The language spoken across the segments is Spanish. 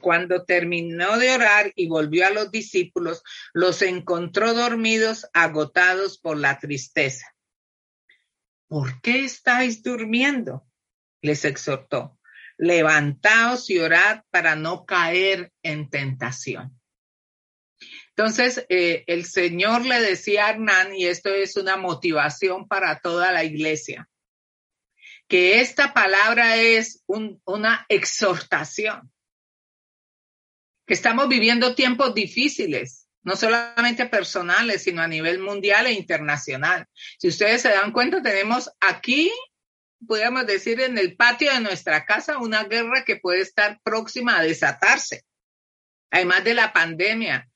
Cuando terminó de orar y volvió a los discípulos, los encontró dormidos, agotados por la tristeza. ¿Por qué estáis durmiendo? Les exhortó. Levantaos y orad para no caer en tentación. Entonces, eh, el Señor le decía a Hernán, y esto es una motivación para toda la iglesia, que esta palabra es una exhortación que estamos viviendo tiempos difíciles, no solamente personales, sino a nivel mundial e internacional. Si ustedes se dan cuenta, tenemos aquí, podríamos decir, en el patio de nuestra casa, una guerra que puede estar próxima a desatarse, además de la pandemia,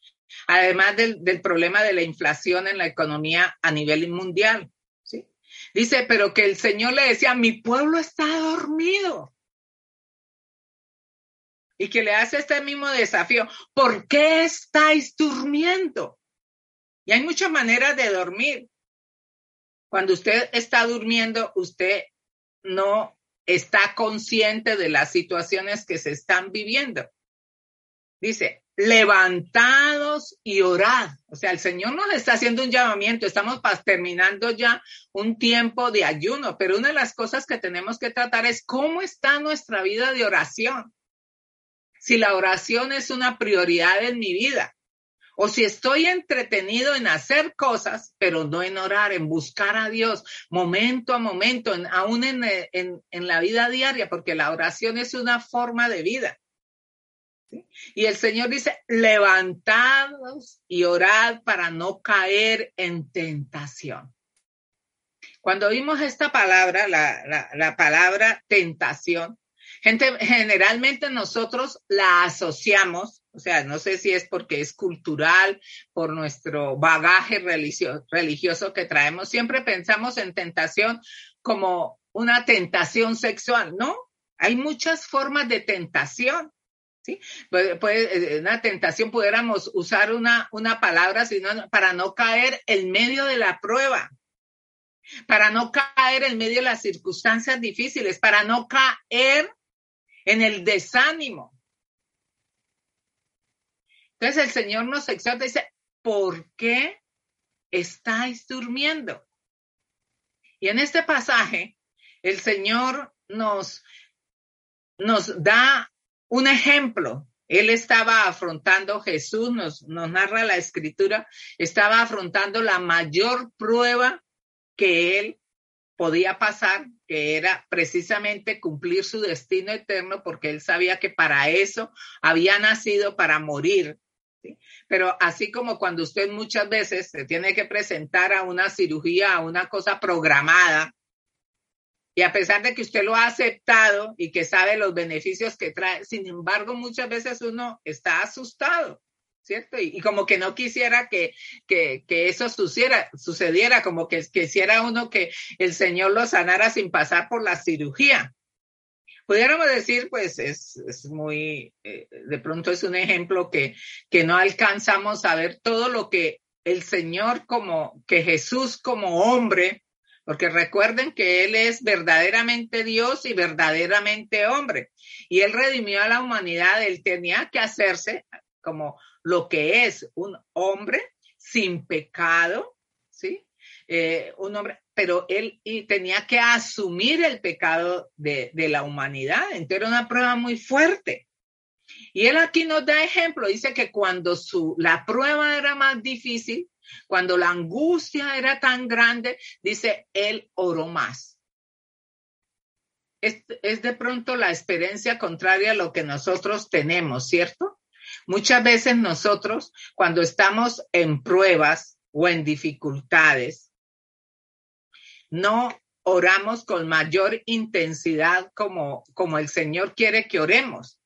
además del, problema de la inflación en la economía a nivel mundial. Dice, pero que el Señor le decía, mi pueblo está dormido y que le hace este mismo desafío. ¿Por qué estáis durmiendo? Y hay muchas maneras de dormir. Cuando usted está durmiendo, usted no está consciente de las situaciones que se están viviendo. Dice, levantados y orad. O sea, el Señor nos está haciendo un llamamiento. Estamos terminando ya un tiempo de ayuno, pero una de las cosas que tenemos que tratar es cómo está nuestra vida de oración si la oración es una prioridad en mi vida o si estoy entretenido en hacer cosas, pero no en orar, en buscar a Dios momento a momento, aún en, en, la vida diaria, porque la oración es una forma de vida. Y el Señor dice, levantados y orad para no caer en tentación. Cuando vimos esta palabra, la, la palabra tentación, Gente, generalmente nosotros la asociamos, o sea, no sé si es porque es cultural, por nuestro bagaje religioso, religioso que traemos, siempre pensamos en tentación como una tentación sexual, ¿no? Hay muchas formas de tentación. ¿Sí? Puede, una tentación pudiéramos usar una, una palabra sino para no caer en medio de la prueba, para no caer en medio de las circunstancias difíciles, para no caer en el desánimo. Entonces el Señor nos exhorta y dice, ¿por qué estáis durmiendo? Y en este pasaje, el Señor nos, nos da un ejemplo. Él estaba afrontando, Jesús nos, nos narra la escritura, estaba afrontando la mayor prueba que él podía pasar, que era precisamente cumplir su destino eterno, porque él sabía que para eso había nacido, para morir. Pero así como cuando usted muchas veces se tiene que presentar a una cirugía, a una cosa programada, y a pesar de que usted lo ha aceptado y que sabe los beneficios que trae, sin embargo, muchas veces uno está asustado ¿cierto? Y, como que no quisiera que, que, que eso sucediera, sucediera, como que quisiera uno que el Señor lo sanara sin pasar por la cirugía. Pudiéramos decir, pues es, es muy, eh, de pronto es un ejemplo que, que no alcanzamos a ver todo lo que el Señor como, que Jesús como hombre, porque recuerden que Él es verdaderamente Dios y verdaderamente hombre. Y Él redimió a la humanidad, Él tenía que hacerse como lo que es un hombre sin pecado, ¿sí? Eh, un hombre, pero él y tenía que asumir el pecado de, de la humanidad. Entonces era una prueba muy fuerte. Y él aquí nos da ejemplo, dice que cuando su, la prueba era más difícil, cuando la angustia era tan grande, dice, él oró más. Es, es de pronto la experiencia contraria a lo que nosotros tenemos, ¿cierto? Muchas veces nosotros, cuando estamos en pruebas o en dificultades, no oramos con mayor intensidad como, como el Señor quiere que oremos.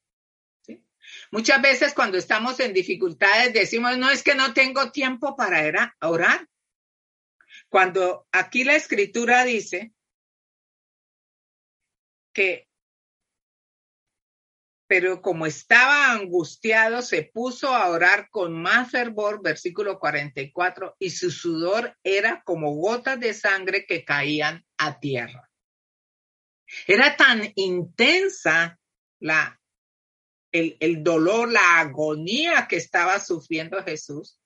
Muchas veces cuando estamos en dificultades decimos, no es que no tengo tiempo para orar. Cuando aquí la escritura dice que, pero como estaba angustiado, se puso a orar con más fervor, versículo 44, y su sudor era como gotas de sangre que caían a tierra. Era tan intensa la el, dolor, la agonía que estaba sufriendo Jesús,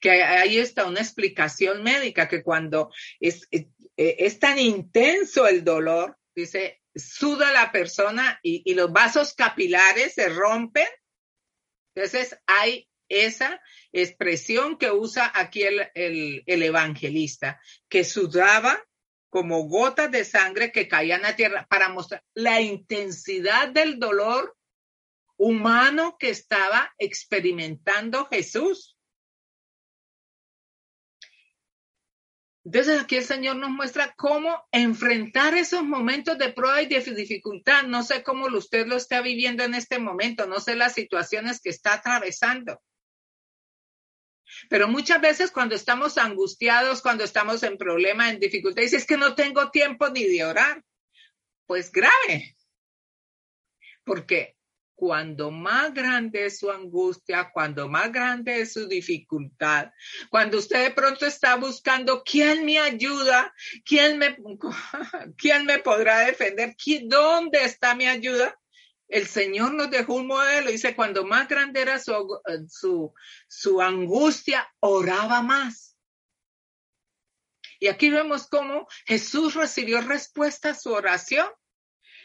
que ahí está una explicación médica que cuando es, es, es, tan intenso el dolor, dice, suda la persona y, los vasos capilares se rompen. Entonces hay esa expresión que usa aquí el, el, el evangelista, que sudaba como gotas de sangre que caían a tierra para mostrar la intensidad del dolor humano que estaba experimentando Jesús. Entonces aquí el Señor nos muestra cómo enfrentar esos momentos de prueba y de dificultad. No sé cómo usted lo está viviendo en este momento, no sé las situaciones que está atravesando. Pero muchas veces cuando estamos angustiados, cuando estamos en problema, en dificultad, dice, es que no tengo tiempo ni de orar. Pues grave. Porque cuando más grande es su angustia, cuando más grande es su dificultad, cuando usted de pronto está buscando quién me ayuda, quién me, quién me podrá defender, dónde está mi ayuda, el Señor nos dejó un modelo. Dice, cuando más grande era su, su, su angustia, oraba más. Y aquí vemos cómo Jesús recibió respuesta a su oración.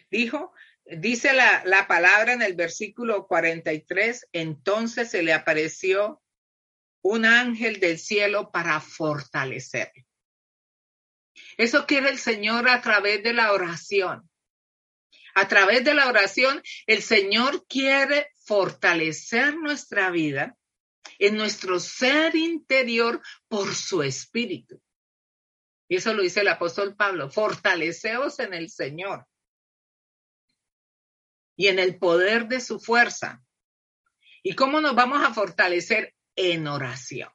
Dijo, Dice la, la, palabra en el versículo 43, entonces se le apareció un ángel del cielo para fortalecerle. Eso quiere el Señor a través de la oración. A través de la oración, el Señor quiere fortalecer nuestra vida en nuestro ser interior por su espíritu. Y eso lo dice el apóstol Pablo, fortaleceos en el Señor y en el poder de su fuerza. ¿Y cómo nos vamos a fortalecer? En oración.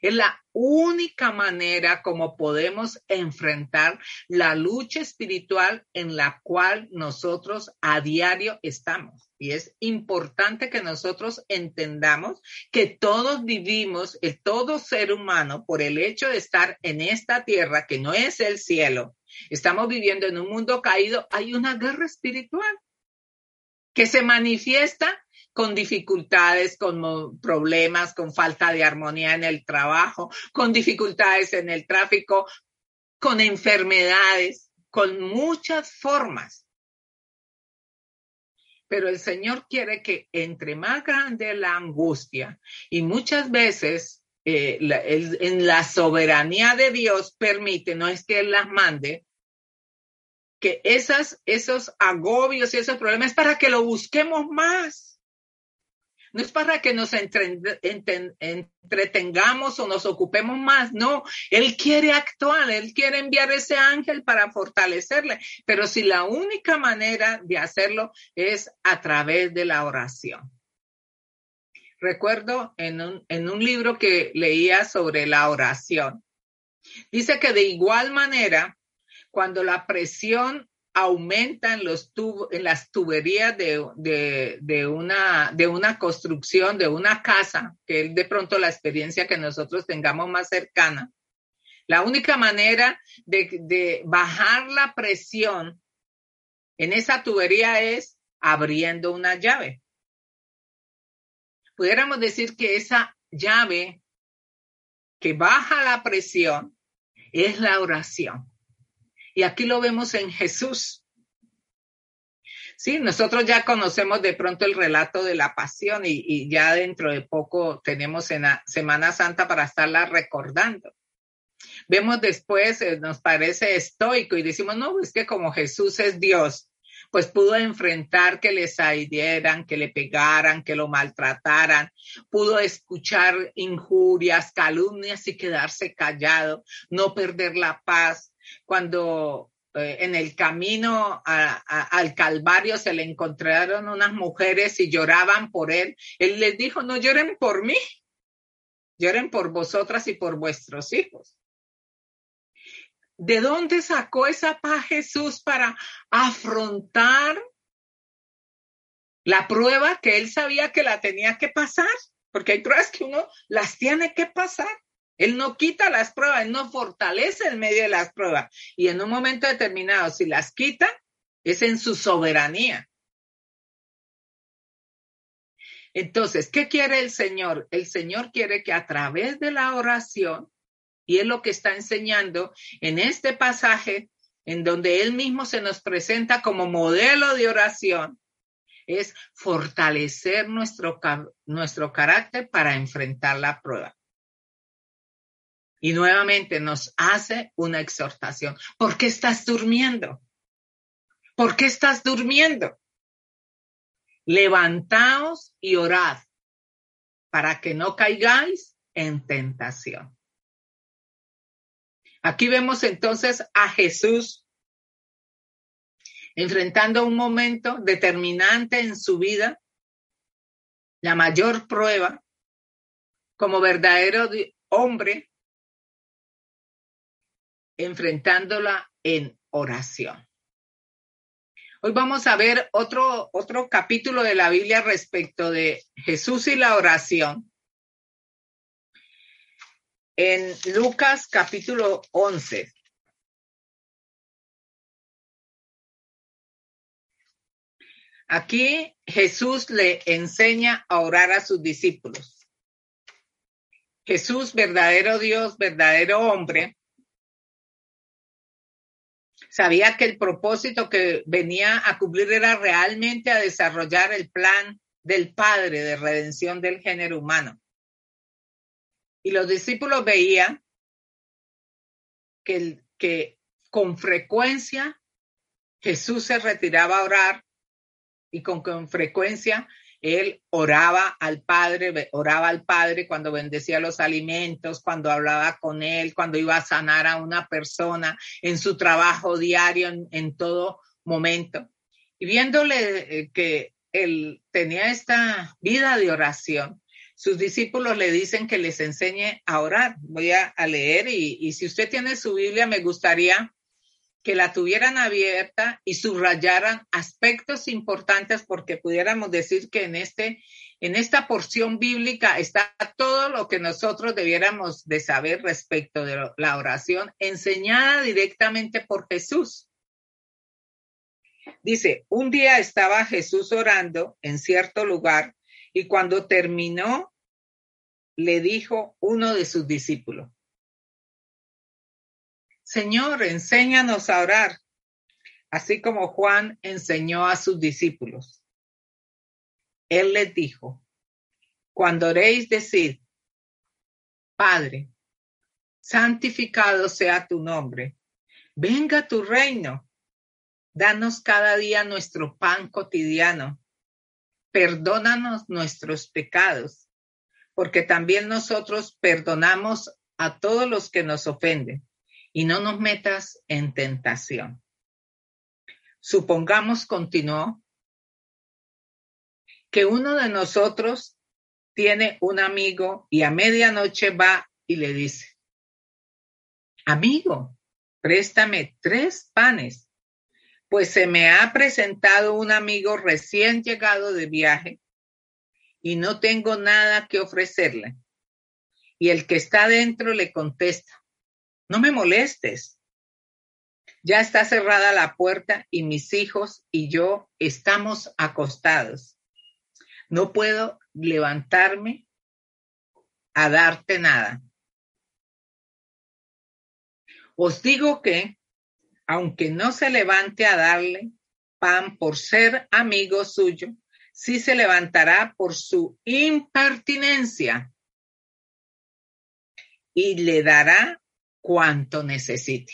Es la única manera como podemos enfrentar la lucha espiritual en la cual nosotros a diario estamos. Y es importante que nosotros entendamos que todos vivimos, todo ser humano, por el hecho de estar en esta tierra que no es el cielo, estamos viviendo en un mundo caído, hay una guerra espiritual que se manifiesta con dificultades, con problemas, con falta de armonía en el trabajo, con dificultades en el tráfico, con enfermedades, con muchas formas. Pero el Señor quiere que entre más grande la angustia y muchas veces eh, en la soberanía de Dios permite, no es que Él las mande, que esas, esos agobios y esos problemas es para que lo busquemos más. No es para que nos entretengamos o nos ocupemos más, no, Él quiere actuar, Él quiere enviar ese ángel para fortalecerle, pero si la única manera de hacerlo es a través de la oración. Recuerdo en un, libro que leía sobre la oración, dice que de igual manera cuando la presión aumenta en, los en las tuberías de, una, construcción, de una casa, que es de pronto la experiencia que nosotros tengamos más cercana. La única manera de bajar la presión en esa tubería es abriendo una llave. Pudiéramos decir que esa llave que baja la presión es la oración. Y aquí lo vemos en Jesús. Sí, nosotros ya conocemos de pronto el relato de la pasión y, ya dentro de poco tenemos en la Semana Santa para estarla recordando. Vemos después, eh, nos parece estoico y decimos, no, es que como Jesús es Dios, pues pudo enfrentar que le salieran, que le pegaran, que lo maltrataran, pudo escuchar injurias, calumnias y quedarse callado, no perder la paz, cuando eh, en el camino al Calvario se le encontraron unas mujeres y lloraban por él, él les dijo, no lloren por mí, lloren por vosotras y por vuestros hijos. ¿De dónde sacó esa paz Jesús para afrontar la prueba que él sabía que la tenía que pasar? Porque hay pruebas que uno las tiene que pasar. Él no quita las pruebas, él no fortalece el medio de las pruebas. Y en un momento determinado, si las quita, es en su soberanía. Entonces, ¿qué quiere el Señor? El Señor quiere que a través de la oración, y es lo que está enseñando en este pasaje, en donde Él mismo se nos presenta como modelo de oración, es fortalecer nuestro, nuestro carácter para enfrentar la prueba. Y nuevamente nos hace una exhortación. ¿Por qué estás durmiendo? ¿Por qué estás durmiendo? Levantaos y orad para que no caigáis en tentación. Aquí vemos entonces a Jesús enfrentando un momento determinante en su vida, la mayor prueba, como verdadero hombre, enfrentándola en oración. Hoy vamos a ver otro, otro capítulo de la Biblia respecto de Jesús y la oración. En Lucas capítulo 11. Aquí Jesús le enseña a orar a sus discípulos. Jesús, verdadero Dios, verdadero hombre, sabía que el propósito que venía a cumplir era realmente a desarrollar el plan del Padre de redención del género humano. Y los discípulos veían que, con frecuencia Jesús se retiraba a orar y con, con frecuencia él oraba al Padre, oraba al Padre cuando bendecía los alimentos, cuando hablaba con él, cuando iba a sanar a una persona en su trabajo diario, en, todo momento. Y viéndole eh, que él tenía esta vida de oración, sus discípulos le dicen que les enseñe a orar. Voy a, leer y, y si usted tiene su Biblia, me gustaría que la tuvieran abierta y subrayaran aspectos importantes porque pudiéramos decir que en este en esta porción bíblica está todo lo que nosotros debiéramos de saber respecto de la oración enseñada directamente por Jesús. Dice, un día estaba Jesús orando en cierto lugar y cuando terminó le dijo uno de sus discípulos, Señor, enséñanos a orar, así como Juan enseñó a sus discípulos. Él les dijo, cuando oréis, decid, Padre, santificado sea tu nombre, venga tu reino, danos cada día nuestro pan cotidiano, perdónanos nuestros pecados, porque también nosotros perdonamos a todos los que nos ofenden y no nos metas en tentación. Supongamos, continuó, que uno de nosotros tiene un amigo y a medianoche va y le dice, amigo, préstame tres panes, pues se me ha presentado un amigo recién llegado de viaje y no tengo nada que ofrecerle. Y el que está dentro le contesta, no me molestes. Ya está cerrada la puerta y mis hijos y yo estamos acostados. No puedo levantarme a darte nada. Os digo que, aunque no se levante a darle pan por ser amigo suyo, sí se levantará por su impertinencia y le dará cuanto necesite.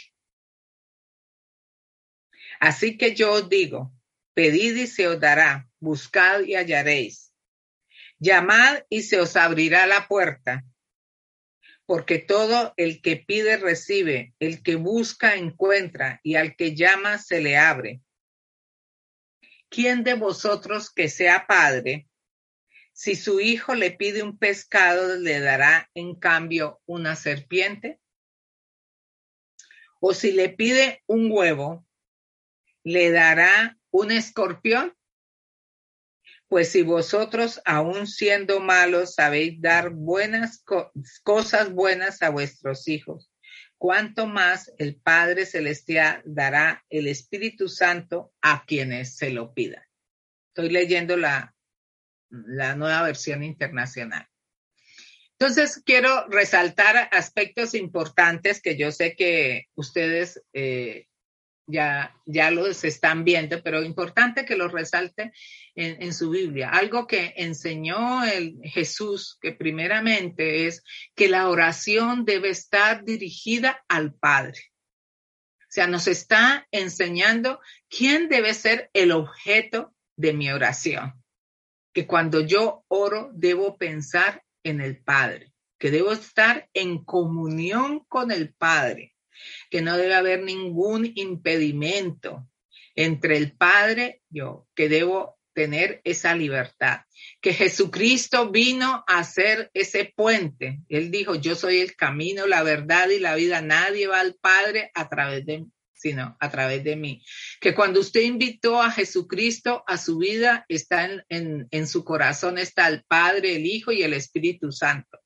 Así que yo os digo, pedid y se os dará, buscad y hallaréis, llamad y se os abrirá la puerta, porque todo el que pide recibe, el que busca encuentra, y al que llama se le abre. ¿Quién de vosotros que sea padre, si su hijo le pide un pescado, le dará en cambio una serpiente? ¿O si le pide un huevo, le dará un escorpión? Pues si vosotros, aun siendo malos, sabéis dar buenas cosas buenas a vuestros hijos, cuánto más el Padre Celestial dará el Espíritu Santo a quienes se lo pidan. Estoy leyendo la, la nueva versión internacional. Entonces, quiero resaltar aspectos importantes que yo sé que ustedes eh, ya, ya los están viendo, pero importante que los resalte en, su Biblia. Algo que enseñó el Jesús, que primeramente es que la oración debe estar dirigida al Padre. O sea, nos está enseñando quién debe ser el objeto de mi oración. Que cuando yo oro debo pensar en el Padre, que debo estar en comunión con el Padre que no debe haber ningún impedimento entre el Padre yo, que debo tener esa libertad, que Jesucristo vino a ser ese puente. Él dijo, yo soy el camino, la verdad y la vida. Nadie va al Padre a través de mí sino a través de mí. Que cuando usted invitó a Jesucristo a su vida, está en, en, su corazón, está el Padre, el Hijo y el Espíritu Santo.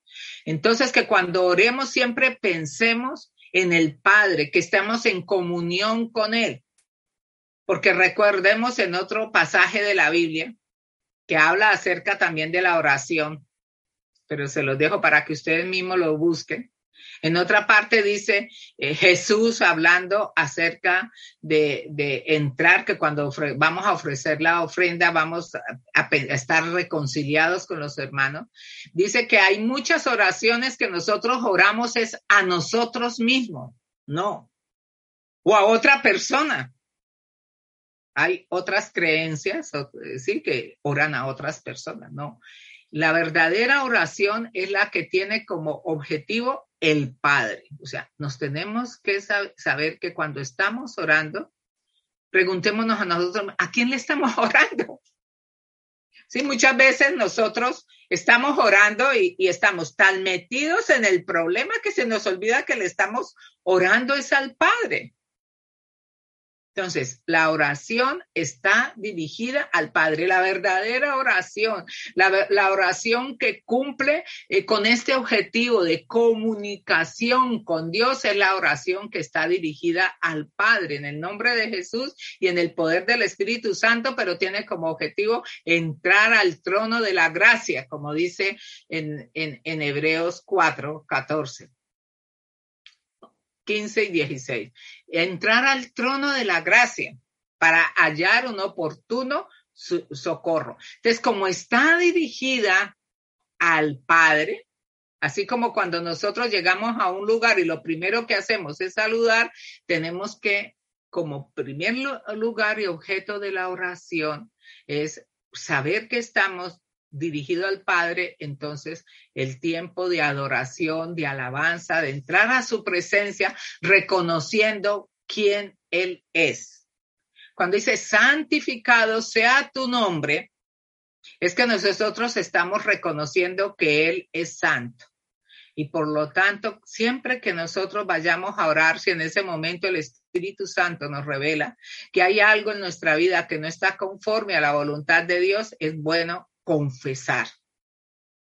Entonces, que cuando oremos siempre pensemos en el Padre, que estamos en comunión con Él. Porque recordemos en otro pasaje de la Biblia que habla acerca también de la oración, pero se los dejo para que ustedes mismos lo busquen. En otra parte dice eh, Jesús hablando acerca de, entrar, que cuando vamos a ofrecer la ofrenda vamos a, estar reconciliados con los hermanos. Dice que hay muchas oraciones que nosotros oramos es a nosotros mismos, no, o a otra persona. Hay otras creencias, sí, que oran a otras personas, no. La verdadera oración es la que tiene como objetivo el Padre. O sea, nos tenemos que saber que cuando estamos orando, preguntémonos a nosotros, ¿a quién le estamos orando? Sí, muchas veces nosotros estamos orando y, y, estamos tan metidos en el problema que se nos olvida que le estamos orando es al Padre. Entonces, la oración está dirigida al Padre, la verdadera oración, la, oración que cumple eh, con este objetivo de comunicación con Dios es la oración que está dirigida al Padre en el nombre de Jesús y en el poder del Espíritu Santo, pero tiene como objetivo entrar al trono de la gracia, como dice en, en, en Hebreos 4, 14. 15 y 16. Entrar al trono de la gracia para hallar un oportuno socorro. Entonces, como está dirigida al Padre, así como cuando nosotros llegamos a un lugar y lo primero que hacemos es saludar, tenemos que, como primer lugar y objeto de la oración, es saber que estamos dirigido al Padre, entonces el tiempo de adoración, de alabanza, de entrar a su presencia, reconociendo quién Él es. Cuando dice santificado sea tu nombre, es que nosotros estamos reconociendo que Él es santo. Y por lo tanto, siempre que nosotros vayamos a orar, si en ese momento el Espíritu Santo nos revela que hay algo en nuestra vida que no está conforme a la voluntad de Dios, es bueno confesar.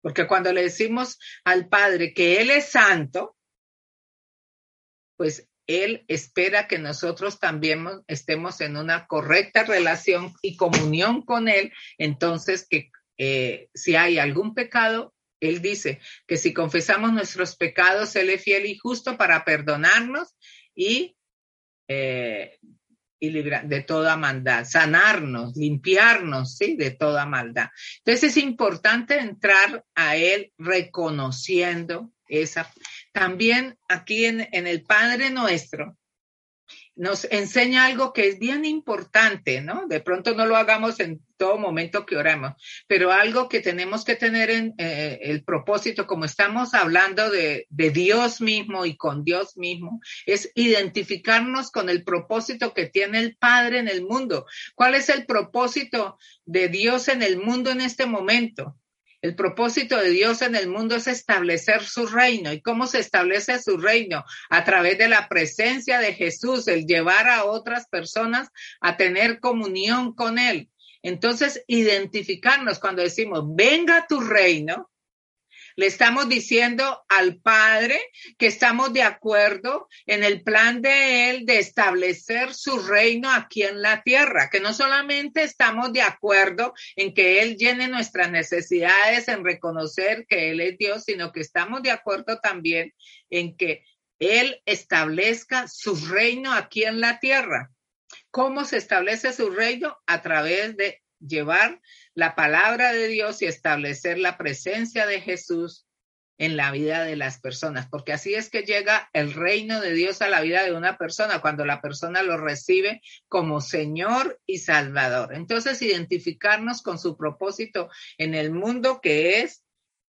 Porque cuando le decimos al Padre que Él es santo, pues Él espera que nosotros también estemos en una correcta relación y comunión con Él. Entonces, que eh, si hay algún pecado, Él dice que si confesamos nuestros pecados, Él es fiel y justo para perdonarnos y eh, de toda maldad, sanarnos, limpiarnos, ¿sí? De toda maldad. Entonces es importante entrar a Él reconociendo esa. También aquí en, en el Padre Nuestro nos enseña algo que es bien importante, ¿no? De pronto no lo hagamos en todo momento que oramos. Pero algo que tenemos que tener en eh, el propósito, como estamos hablando de Dios mismo y con Dios mismo, es identificarnos con el propósito que tiene el Padre en el mundo. ¿Cuál es el propósito de Dios en el mundo en este momento? El propósito de Dios en el mundo es establecer su reino. ¿Y cómo se establece su reino? A través de la presencia de Jesús, el llevar a otras personas a tener comunión con Él. Entonces, identificarnos cuando decimos, venga tu reino, le estamos diciendo al Padre que estamos de acuerdo en el plan de Él de establecer su reino aquí en la tierra, que no solamente estamos de acuerdo en que Él llene nuestras necesidades, en reconocer que Él es Dios, sino que estamos de acuerdo también en que Él establezca su reino aquí en la tierra. ¿Cómo se establece su reino? A través de llevar la palabra de Dios y establecer la presencia de Jesús en la vida de las personas, porque así es que llega el reino de Dios a la vida de una persona cuando la persona lo recibe como Señor y Salvador. Entonces, identificarnos con su propósito en el mundo que es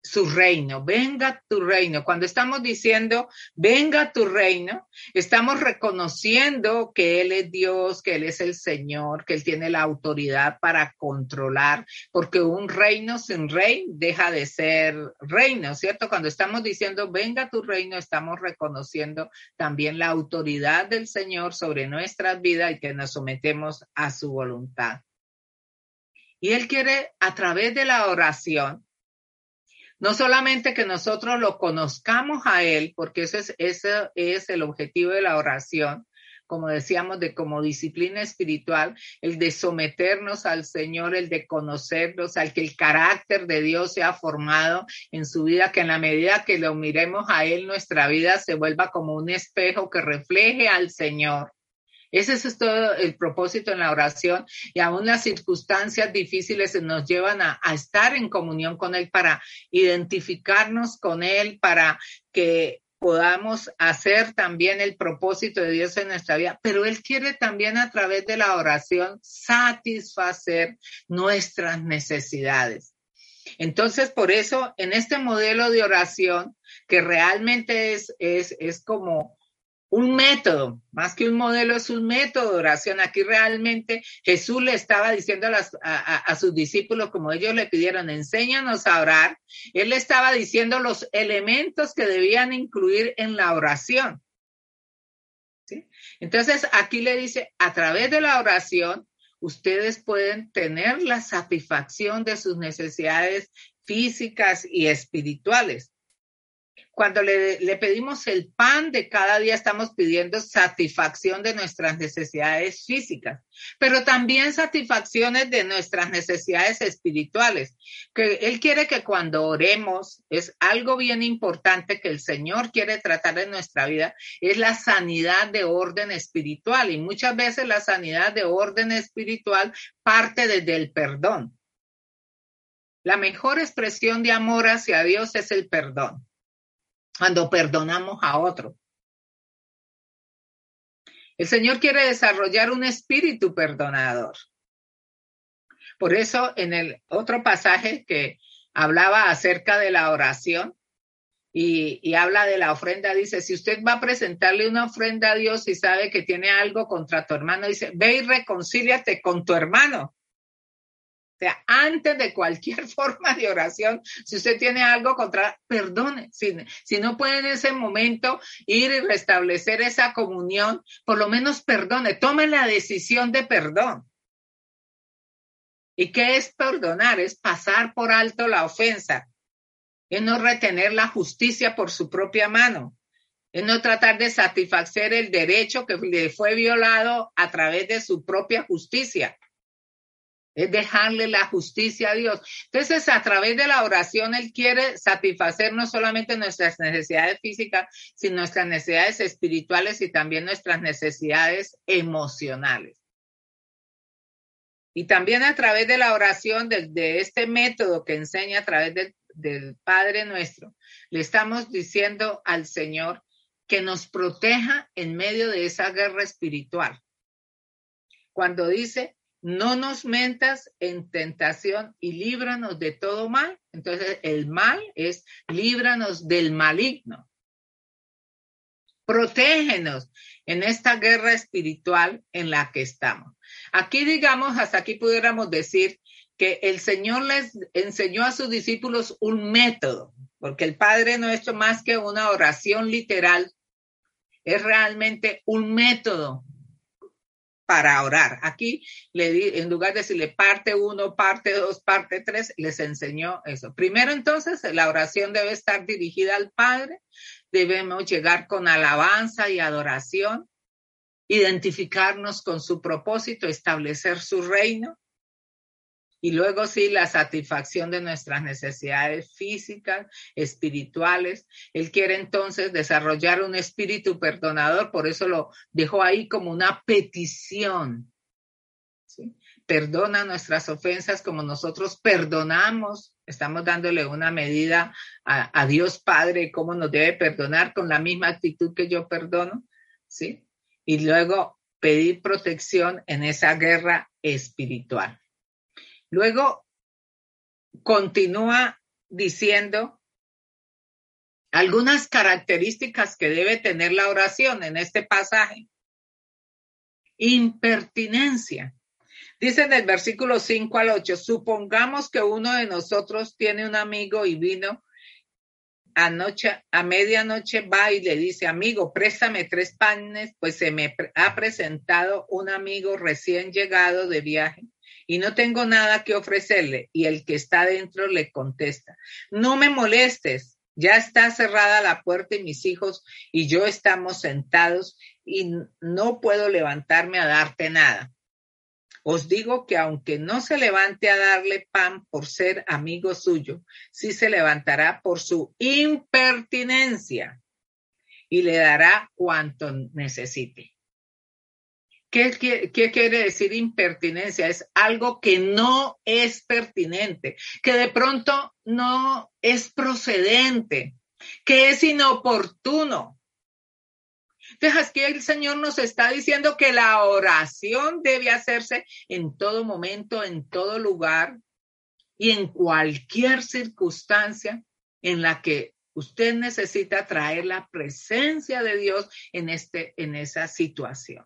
su reino, venga tu reino. Cuando estamos diciendo, venga tu reino, estamos reconociendo que Él es Dios, que Él es el Señor, que Él tiene la autoridad para controlar, porque un reino sin rey deja de ser reino, ¿cierto? Cuando estamos diciendo, venga tu reino, estamos reconociendo también la autoridad del Señor sobre nuestras vidas y que nos sometemos a su voluntad. Y Él quiere, a través de la oración, no solamente que nosotros lo conozcamos a Él, porque ese es, es el objetivo de la oración, como decíamos, de como disciplina espiritual, el de someternos al Señor, el de conocernos, al que el carácter de Dios sea formado en su vida, que en la medida que lo miremos a Él, nuestra vida se vuelva como un espejo que refleje al Señor. Ese es todo el propósito en la oración y aún las circunstancias difíciles nos llevan a, estar en comunión con Él para identificarnos con Él, para que podamos hacer también el propósito de Dios en nuestra vida, pero Él quiere también a través de la oración satisfacer nuestras necesidades. Entonces, por eso, en este modelo de oración, que realmente es, es, es como un método, más que un modelo, es un método de oración. Aquí realmente Jesús le estaba diciendo a, sus discípulos, como ellos le pidieron, enséñanos a orar. Él le estaba diciendo los elementos que debían incluir en la oración. Entonces, aquí le dice, a través de la oración, ustedes pueden tener la satisfacción de sus necesidades físicas y espirituales cuando le, pedimos el pan de cada día, estamos pidiendo satisfacción de nuestras necesidades físicas, pero también satisfacciones de nuestras necesidades espirituales. Que Él quiere que cuando oremos, es algo bien importante que el Señor quiere tratar en nuestra vida, es la sanidad de orden espiritual. Y muchas veces la sanidad de orden espiritual parte desde el perdón. La mejor expresión de amor hacia Dios es el perdón cuando perdonamos a otro. El Señor quiere desarrollar un espíritu perdonador. Por eso en el otro pasaje que hablaba acerca de la oración y, habla de la ofrenda, dice, si usted va a presentarle una ofrenda a Dios y sabe que tiene algo contra tu hermano, dice, ve y reconcíliate con tu hermano. O sea, antes de cualquier forma de oración, si usted tiene algo contra, perdone. Si, no puede en ese momento ir y restablecer esa comunión, por lo menos perdone, tome la decisión de perdón. ¿Y qué es perdonar? Es pasar por alto la ofensa, es no retener la justicia por su propia mano, es no tratar de satisfacer el derecho que le fue violado a través de su propia justicia es dejarle la justicia a Dios. Entonces, a través de la oración, Él quiere satisfacer no solamente nuestras necesidades físicas, sino nuestras necesidades espirituales y también nuestras necesidades emocionales. Y también a través de la oración, de, este método que enseña a través del Padre nuestro, le estamos diciendo al Señor que nos proteja en medio de esa guerra espiritual. Cuando dice, no nos mentas en tentación y líbranos de todo mal. Entonces, el mal es líbranos del maligno. Protégenos en esta guerra espiritual en la que estamos. Aquí, digamos, hasta aquí pudiéramos decir que el Señor les enseñó a sus discípulos un método, porque el Padre Nuestro más que una oración literal, es realmente un método para orar. Aquí, le di, en lugar de decirle parte uno, parte dos, parte tres, les enseñó eso. Primero, entonces, la oración debe estar dirigida al Padre. Debemos llegar con alabanza y adoración, identificarnos con su propósito, establecer su reino y luego sí, la satisfacción de nuestras necesidades físicas, espirituales. Él quiere entonces desarrollar un espíritu perdonador, por eso lo dejó ahí como una petición. Perdona nuestras ofensas como nosotros perdonamos. Estamos dándole una medida a, a Dios Padre, cómo nos debe perdonar con la misma actitud que yo perdono. ¿sí? Y luego pedir protección en esa guerra espiritual. Luego continúa diciendo algunas características que debe tener la oración en este pasaje. Impertinencia. Dice en el versículo 5 al 8, supongamos que uno de nosotros tiene un amigo y vino anoche, a medianoche va y le dice, amigo, préstame tres panes, pues se me ha presentado un amigo recién llegado de viaje y no tengo nada que ofrecerle. Y el que está dentro le contesta, no me molestes, ya está cerrada la puerta y mis hijos y yo estamos sentados y no puedo levantarme a darte nada. Os digo que aunque no se levante a darle pan por ser amigo suyo, sí se levantará por su impertinencia y le dará cuanto necesite. ¿Qué, quiere decir impertinencia? Es algo que no es pertinente, que de pronto no es procedente, que es inoportuno. Entonces aquí el Señor nos está diciendo que la oración debe hacerse en todo momento, en todo lugar y en cualquier circunstancia en la que usted necesita traer la presencia de Dios en, este, en esa situación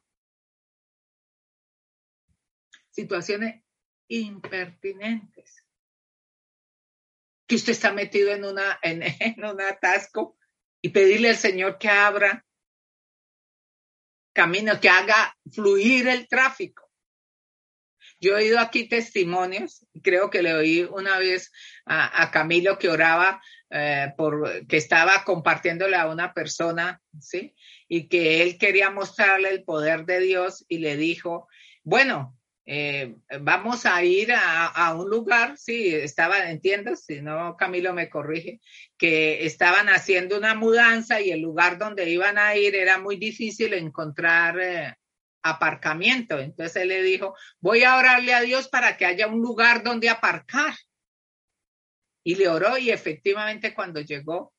situaciones impertinentes. Que usted está metido en, una, en, en un atasco y pedirle al Señor que abra camino, que haga fluir el tráfico. Yo he oído aquí testimonios, creo que le oí una vez a, Camilo que oraba eh, por que estaba compartiéndole a una persona, ¿sí? Y que él quería mostrarle el poder de Dios y le dijo, bueno, eh, vamos a ir a, un lugar, sí, estaban, entiendo, si no Camilo me corrige, que estaban haciendo una mudanza y el lugar donde iban a ir era muy difícil encontrar eh, aparcamiento. Entonces él le dijo, voy a orarle a Dios para que haya un lugar donde aparcar. Y le oró y efectivamente cuando llegó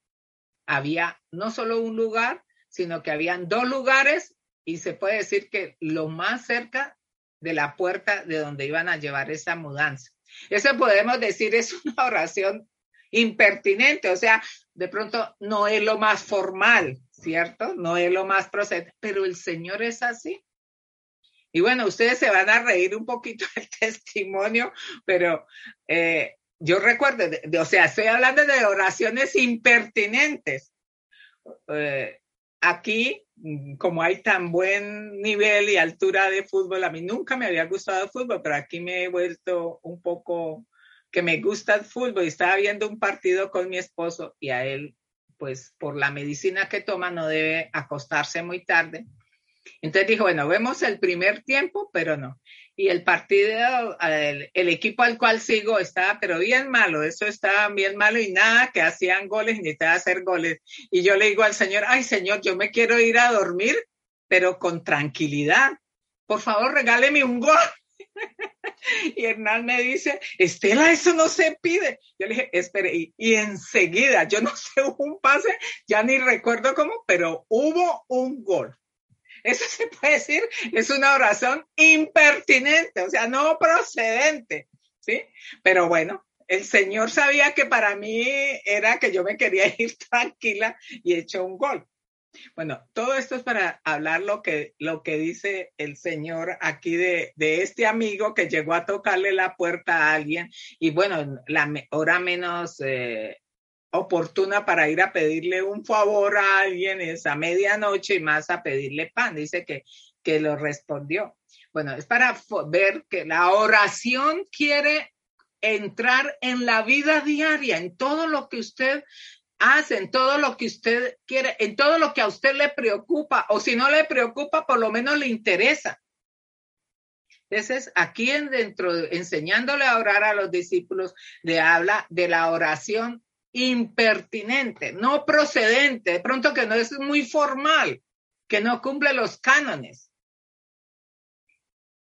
había no solo un lugar, sino que habían dos lugares y se puede decir que lo más cerca de la puerta de donde iban a llevar esa mudanza. Eso podemos decir es una oración impertinente, o sea, de pronto no es lo más formal, ¿cierto? No es lo más procedente, pero el Señor es así. Y bueno, ustedes se van a reír un poquito del testimonio, pero eh, yo recuerdo, o sea, estoy hablando de oraciones impertinentes. Eh, aquí como hay tan buen nivel y altura de fútbol, a mí nunca me había gustado el fútbol, pero aquí me he vuelto un poco que me gusta el fútbol y estaba viendo un partido con mi esposo y a él, pues por la medicina que toma, no debe acostarse muy tarde. Entonces dijo, bueno, vemos el primer tiempo, pero no. Y el partido, el, equipo al cual sigo estaba, pero bien malo, eso estaba bien malo y nada, que hacían goles ni te hacer goles. Y yo le digo al Señor, ay Señor, yo me quiero ir a dormir, pero con tranquilidad. Por favor, regáleme un gol. y Hernán me dice, Estela, eso no se pide. Yo le dije, espere, y, y, enseguida, yo no sé, hubo un pase, ya ni recuerdo cómo, pero hubo un gol. Eso se puede decir, es una oración impertinente, o sea, no procedente, ¿sí? Pero bueno, el Señor sabía que para mí era que yo me quería ir tranquila y hecho un gol. Bueno, todo esto es para hablar lo que, lo que dice el Señor aquí de, de este amigo que llegó a tocarle la puerta a alguien y bueno, la hora menos eh, oportuna para ir a pedirle un favor a alguien es a medianoche y más a pedirle pan. Dice que, que lo respondió. Bueno, es para ver que la oración quiere entrar en la vida diaria, en todo lo que usted hace, en todo lo que usted quiere, en todo lo que a usted le preocupa, o si no le preocupa, por lo menos le interesa. Entonces, aquí en dentro, enseñándole a orar a los discípulos, le habla de la oración impertinente, no procedente, de pronto que no es muy formal, que no cumple los cánones.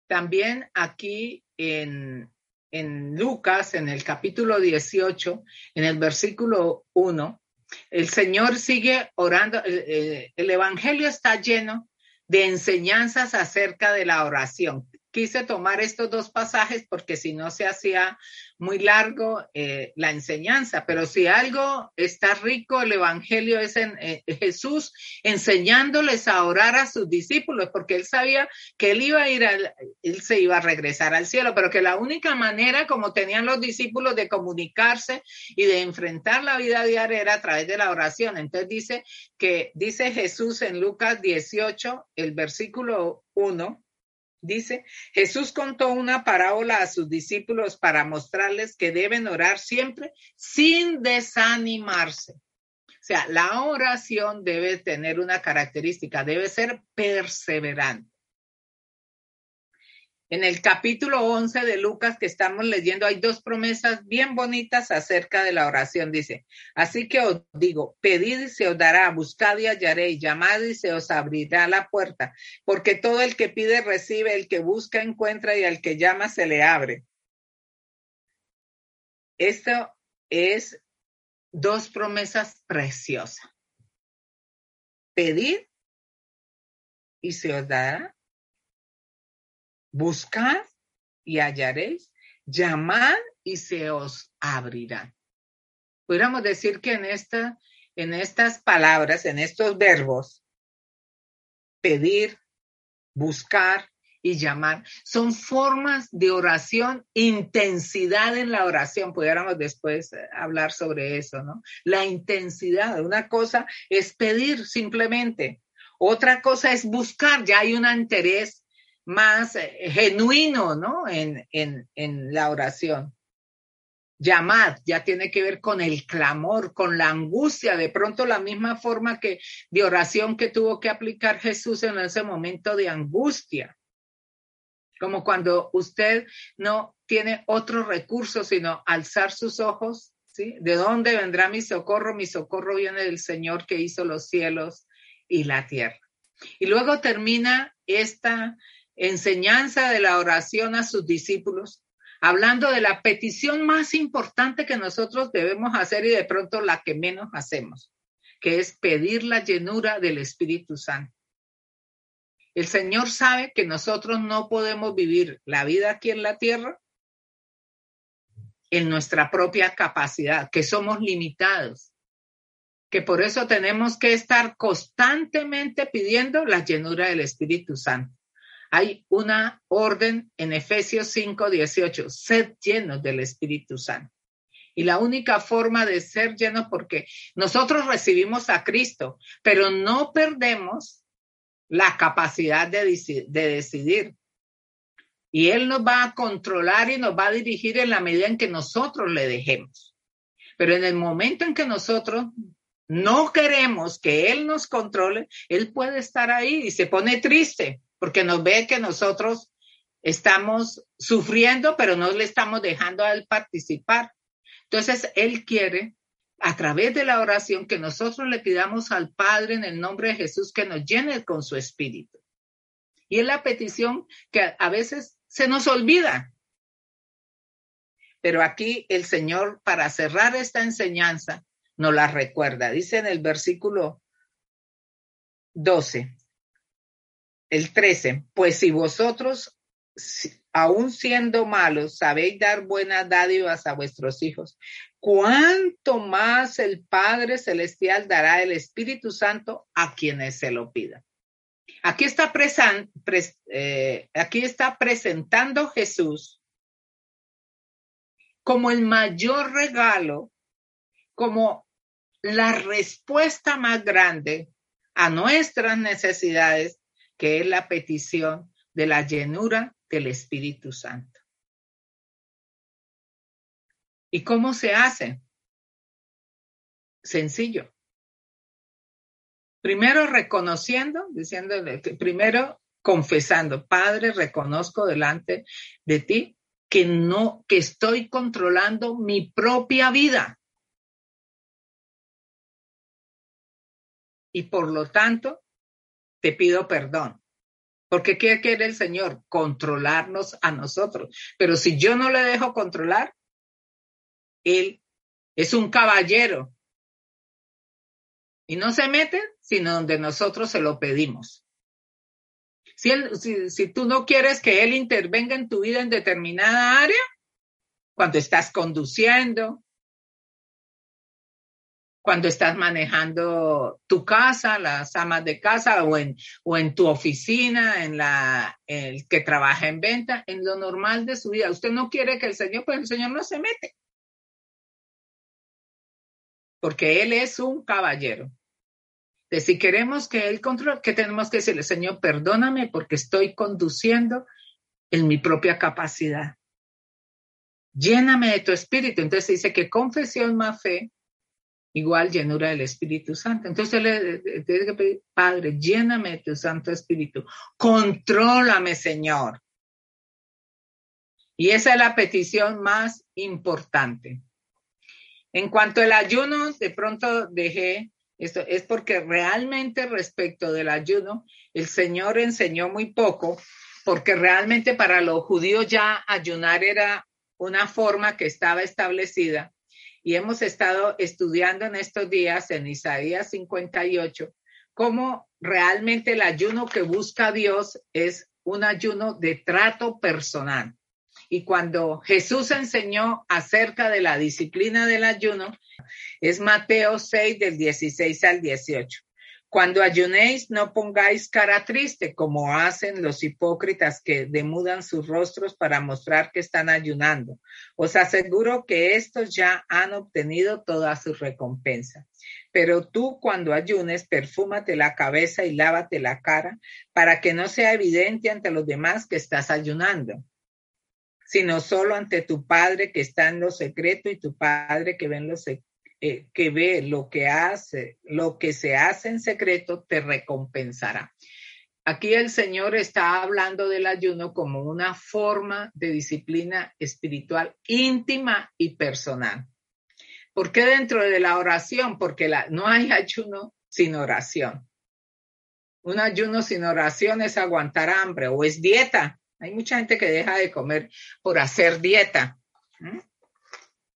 También aquí en, en Lucas, en el capítulo 18, en el versículo 1, el Señor sigue orando, el, el Evangelio está lleno de enseñanzas acerca de la oración quise tomar estos dos pasajes porque si no se hacía muy largo eh, la enseñanza, pero si algo está rico el Evangelio es en eh, Jesús enseñándoles a orar a sus discípulos, porque él sabía que él iba a ir, al, él se iba a regresar al cielo, pero que la única manera como tenían los discípulos de comunicarse y de enfrentar la vida diaria era a través de la oración. Entonces dice que dice Jesús en Lucas 18, el versículo 1, Dice, Jesús contó una parábola a sus discípulos para mostrarles que deben orar siempre sin desanimarse. O sea, la oración debe tener una característica, debe ser perseverante. En el capítulo 11 de Lucas que estamos leyendo hay dos promesas bien bonitas acerca de la oración. Dice, así que os digo, pedid y se os dará, buscad y hallaréis, llamad y se os abrirá la puerta, porque todo el que pide recibe, el que busca encuentra y al que llama se le abre. Esto es dos promesas preciosas. Pedid y se os dará Buscad y hallaréis, llamad y se os abrirá. Pudiéramos decir que en, esta, en estas palabras, en estos verbos, pedir, buscar y llamar, son formas de oración, intensidad en la oración. Pudiéramos después eh, hablar sobre eso, ¿no? La intensidad. Una cosa es pedir simplemente. Otra cosa es buscar. Ya hay un interés más eh, genuino, ¿no? En, en, en la oración. Llamad ya tiene que ver con el clamor, con la angustia, de pronto la misma forma que de oración que tuvo que aplicar Jesús en ese momento de angustia. Como cuando usted no tiene otro recurso sino alzar sus ojos, ¿sí? ¿De dónde vendrá mi socorro? Mi socorro viene del Señor que hizo los cielos y la tierra. Y luego termina esta enseñanza de la oración a sus discípulos, hablando de la petición más importante que nosotros debemos hacer y de pronto la que menos hacemos, que es pedir la llenura del Espíritu Santo. El Señor sabe que nosotros no podemos vivir la vida aquí en la tierra en nuestra propia capacidad, que somos limitados, que por eso tenemos que estar constantemente pidiendo la llenura del Espíritu Santo hay una orden en Efesios 5, 18, sed llenos del Espíritu Santo. Y la única forma de ser llenos, porque nosotros recibimos a Cristo, pero no perdemos la capacidad de, de decidir. Y Él nos va a controlar y nos va a dirigir en la medida en que nosotros le dejemos. Pero en el momento en que nosotros no queremos que Él nos controle, Él puede estar ahí y se pone triste porque nos ve que nosotros estamos sufriendo, pero no le estamos dejando a él participar. Entonces, él quiere, a través de la oración, que nosotros le pidamos al Padre en el nombre de Jesús que nos llene con su espíritu. Y es la petición que a veces se nos olvida. Pero aquí el Señor, para cerrar esta enseñanza, nos la recuerda. Dice en el versículo 12, el 13, pues si vosotros, aun siendo malos, sabéis dar buenas dádivas a vuestros hijos, cuánto más el Padre Celestial dará el Espíritu Santo a quienes se lo pidan. Aquí está, eh, aquí está presentando Jesús como el mayor regalo, como la respuesta más grande a nuestras necesidades que es la petición de la llenura del Espíritu Santo. ¿Y cómo se hace? Sencillo. Primero reconociendo, diciéndole, primero confesando, Padre, reconozco delante de ti que no, que estoy controlando mi propia vida. Y por lo tanto, te pido perdón. Porque ¿qué quiere el Señor? Controlarnos a nosotros. Pero si yo no le dejo controlar, Él es un caballero. Y no se mete, sino donde nosotros se lo pedimos. Si, si, si tú no quieres que Él intervenga en tu vida en determinada área, cuando estás conduciendo, cuando estás manejando tu casa, las amas de casa o en, o en tu oficina, en la el que trabaja en venta, en lo normal de su vida. Usted no quiere que el Señor, pues el Señor no se mete. Porque Él es un caballero. De si queremos que Él controle, ¿qué tenemos que decirle? Señor, perdóname porque estoy conduciendo en mi propia capacidad. Lléname de tu espíritu. Entonces dice que confesión más fe igual llenura del Espíritu Santo. Entonces le tiene que pedir, Padre, lléname de tu Santo Espíritu, contrólame, Señor. Y esa es la petición más importante. En cuanto al ayuno, de pronto dejé esto, es porque realmente respecto del ayuno, el Señor enseñó muy poco, porque realmente para los judíos ya ayunar era una forma que estaba establecida y hemos estado estudiando en estos días en Isaías 58 cómo realmente el ayuno que busca Dios es un ayuno de trato personal. Y cuando Jesús enseñó acerca de la disciplina del ayuno, es Mateo 6 del 16 al 18. Cuando ayunéis, no pongáis cara triste como hacen los hipócritas que demudan sus rostros para mostrar que están ayunando. Os aseguro que estos ya han obtenido toda su recompensa. Pero tú cuando ayunes, perfúmate la cabeza y lávate la cara para que no sea evidente ante los demás que estás ayunando sino solo ante tu Padre que está en lo secreto y tu Padre que ve en lo secreto eh, que ve lo que hace, lo que se hace en secreto, te recompensará. Aquí el Señor está hablando del ayuno como una forma de disciplina espiritual íntima y personal. ¿Por qué dentro de la oración? Porque la, no hay ayuno sin oración. Un ayuno sin oración es aguantar hambre o es dieta. Hay mucha gente que deja de comer por hacer dieta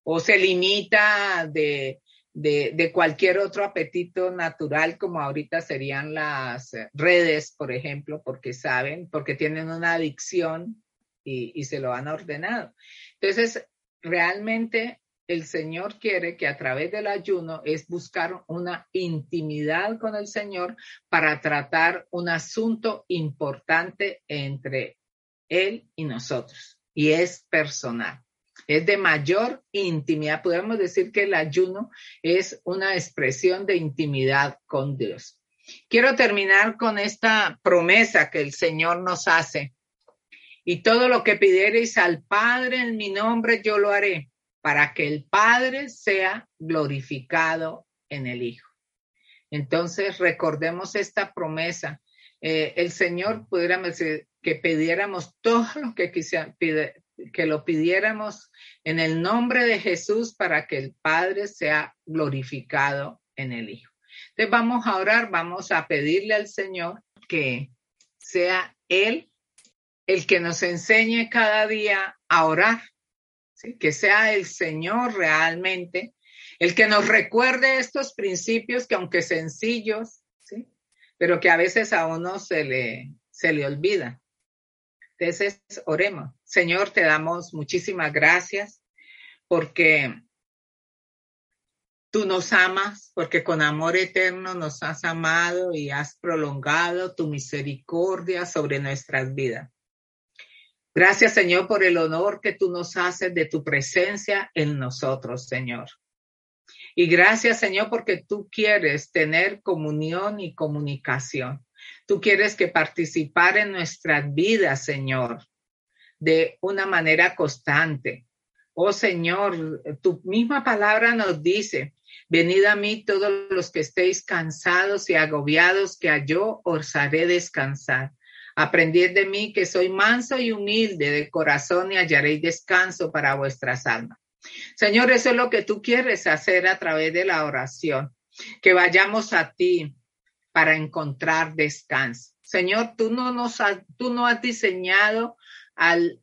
o se limita de, de, cualquier otro apetito natural, como ahorita serían las redes, por ejemplo, porque saben, porque tienen una adicción y, y se lo han ordenado. Entonces, realmente el Señor quiere que a través del ayuno es buscar una intimidad con el Señor para tratar un asunto importante entre Él y nosotros, y es personal es de mayor intimidad. Podemos decir que el ayuno es una expresión de intimidad con Dios. Quiero terminar con esta promesa que el Señor nos hace. Y todo lo que pidiereis al Padre en mi nombre, yo lo haré, para que el Padre sea glorificado en el Hijo. Entonces, recordemos esta promesa. Eh, el Señor pudiera decir que pidiéramos todo lo que quisiera, que lo pidiéramos en el nombre de Jesús para que el Padre sea glorificado en el Hijo. Entonces vamos a orar, vamos a pedirle al Señor que sea Él el que nos enseñe cada día a orar, que sea el Señor realmente el que nos recuerde estos principios que aunque sencillos, ¿sí? pero que a veces a uno se le, se le olvida. Entonces, oremos. Señor, te damos muchísimas gracias porque tú nos amas, porque con amor eterno nos has amado y has prolongado tu misericordia sobre nuestras vidas. Gracias, Señor, por el honor que tú nos haces de tu presencia en nosotros, Señor. Y gracias, Señor, porque tú quieres tener comunión y comunicación. Tú quieres que participar en nuestras vidas, Señor, de una manera constante. Oh Señor, tu misma palabra nos dice, venid a mí todos los que estéis cansados y agobiados, que yo os haré descansar. Aprended de mí que soy manso y humilde de corazón y hallaréis descanso para vuestras almas. Señor, eso es lo que tú quieres hacer a través de la oración, que vayamos a ti para encontrar descanso. Señor, tú no nos tú no has diseñado al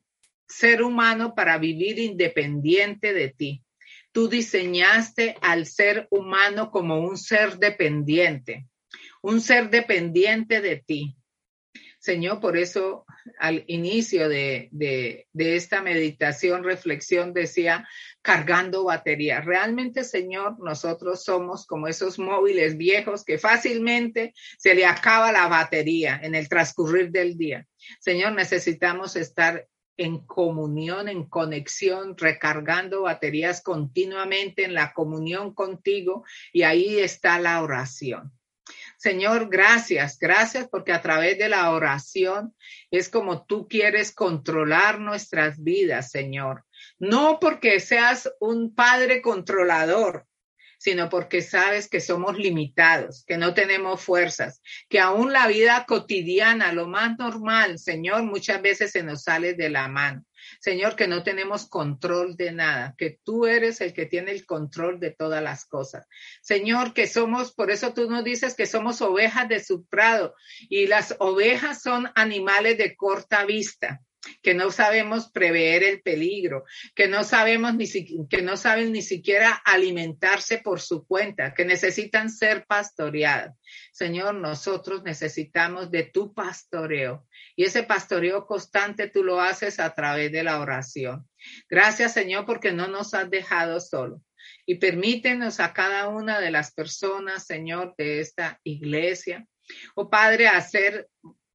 ser humano para vivir independiente de ti. Tú diseñaste al ser humano como un ser dependiente, un ser dependiente de ti. Señor, por eso al inicio de, de, esta meditación, reflexión, decía, cargando batería. Realmente, Señor, nosotros somos como esos móviles viejos que fácilmente se le acaba la batería en el transcurrir del día. Señor, necesitamos estar en comunión, en conexión, recargando baterías continuamente en la comunión contigo y ahí está la oración. Señor, gracias, gracias porque a través de la oración es como tú quieres controlar nuestras vidas, Señor. No porque seas un padre controlador, sino porque sabes que somos limitados, que no tenemos fuerzas, que aún la vida cotidiana, lo más normal, Señor, muchas veces se nos sale de la mano. Señor, que no tenemos control de nada, que tú eres el que tiene el control de todas las cosas. Señor, que somos, por eso tú nos dices que somos ovejas de su prado y las ovejas son animales de corta vista que no sabemos prever el peligro, que no sabemos ni que no saben ni siquiera alimentarse por su cuenta, que necesitan ser pastoreadas. Señor, nosotros necesitamos de tu pastoreo y ese pastoreo constante tú lo haces a través de la oración. Gracias, Señor, porque no nos has dejado solo. Y permítenos a cada una de las personas, Señor, de esta iglesia, oh Padre, hacer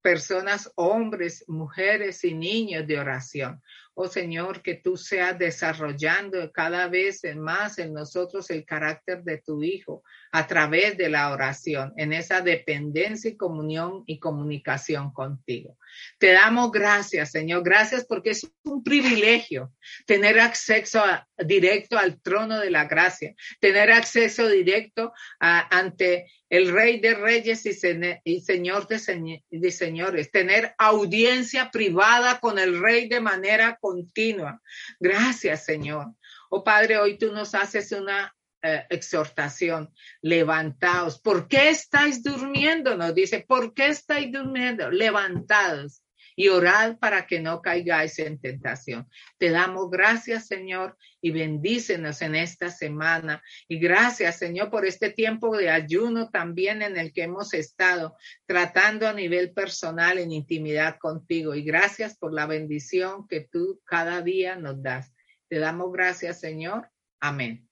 personas, hombres, mujeres y niños de oración. Oh Señor, que tú seas desarrollando cada vez más en nosotros el carácter de tu Hijo a través de la oración, en esa dependencia y comunión y comunicación contigo. Te damos gracias, Señor. Gracias porque es un privilegio tener acceso directo al trono de la gracia, tener acceso directo ante el Rey de Reyes y, Señor de, Señores, tener audiencia privada con el Rey de manera continua. Gracias, Señor. Oh Padre, hoy tú nos haces una eh, exhortación. Levantaos. ¿Por qué estáis durmiendo? Nos dice, ¿por qué estáis durmiendo? Levantados y orad para que no caigáis en tentación. Te damos gracias, Señor, y bendícenos en esta semana. Y gracias, Señor, por este tiempo de ayuno también en el que hemos estado tratando a nivel personal en intimidad contigo. Y gracias por la bendición que tú cada día nos das. Te damos gracias, Señor. Amén.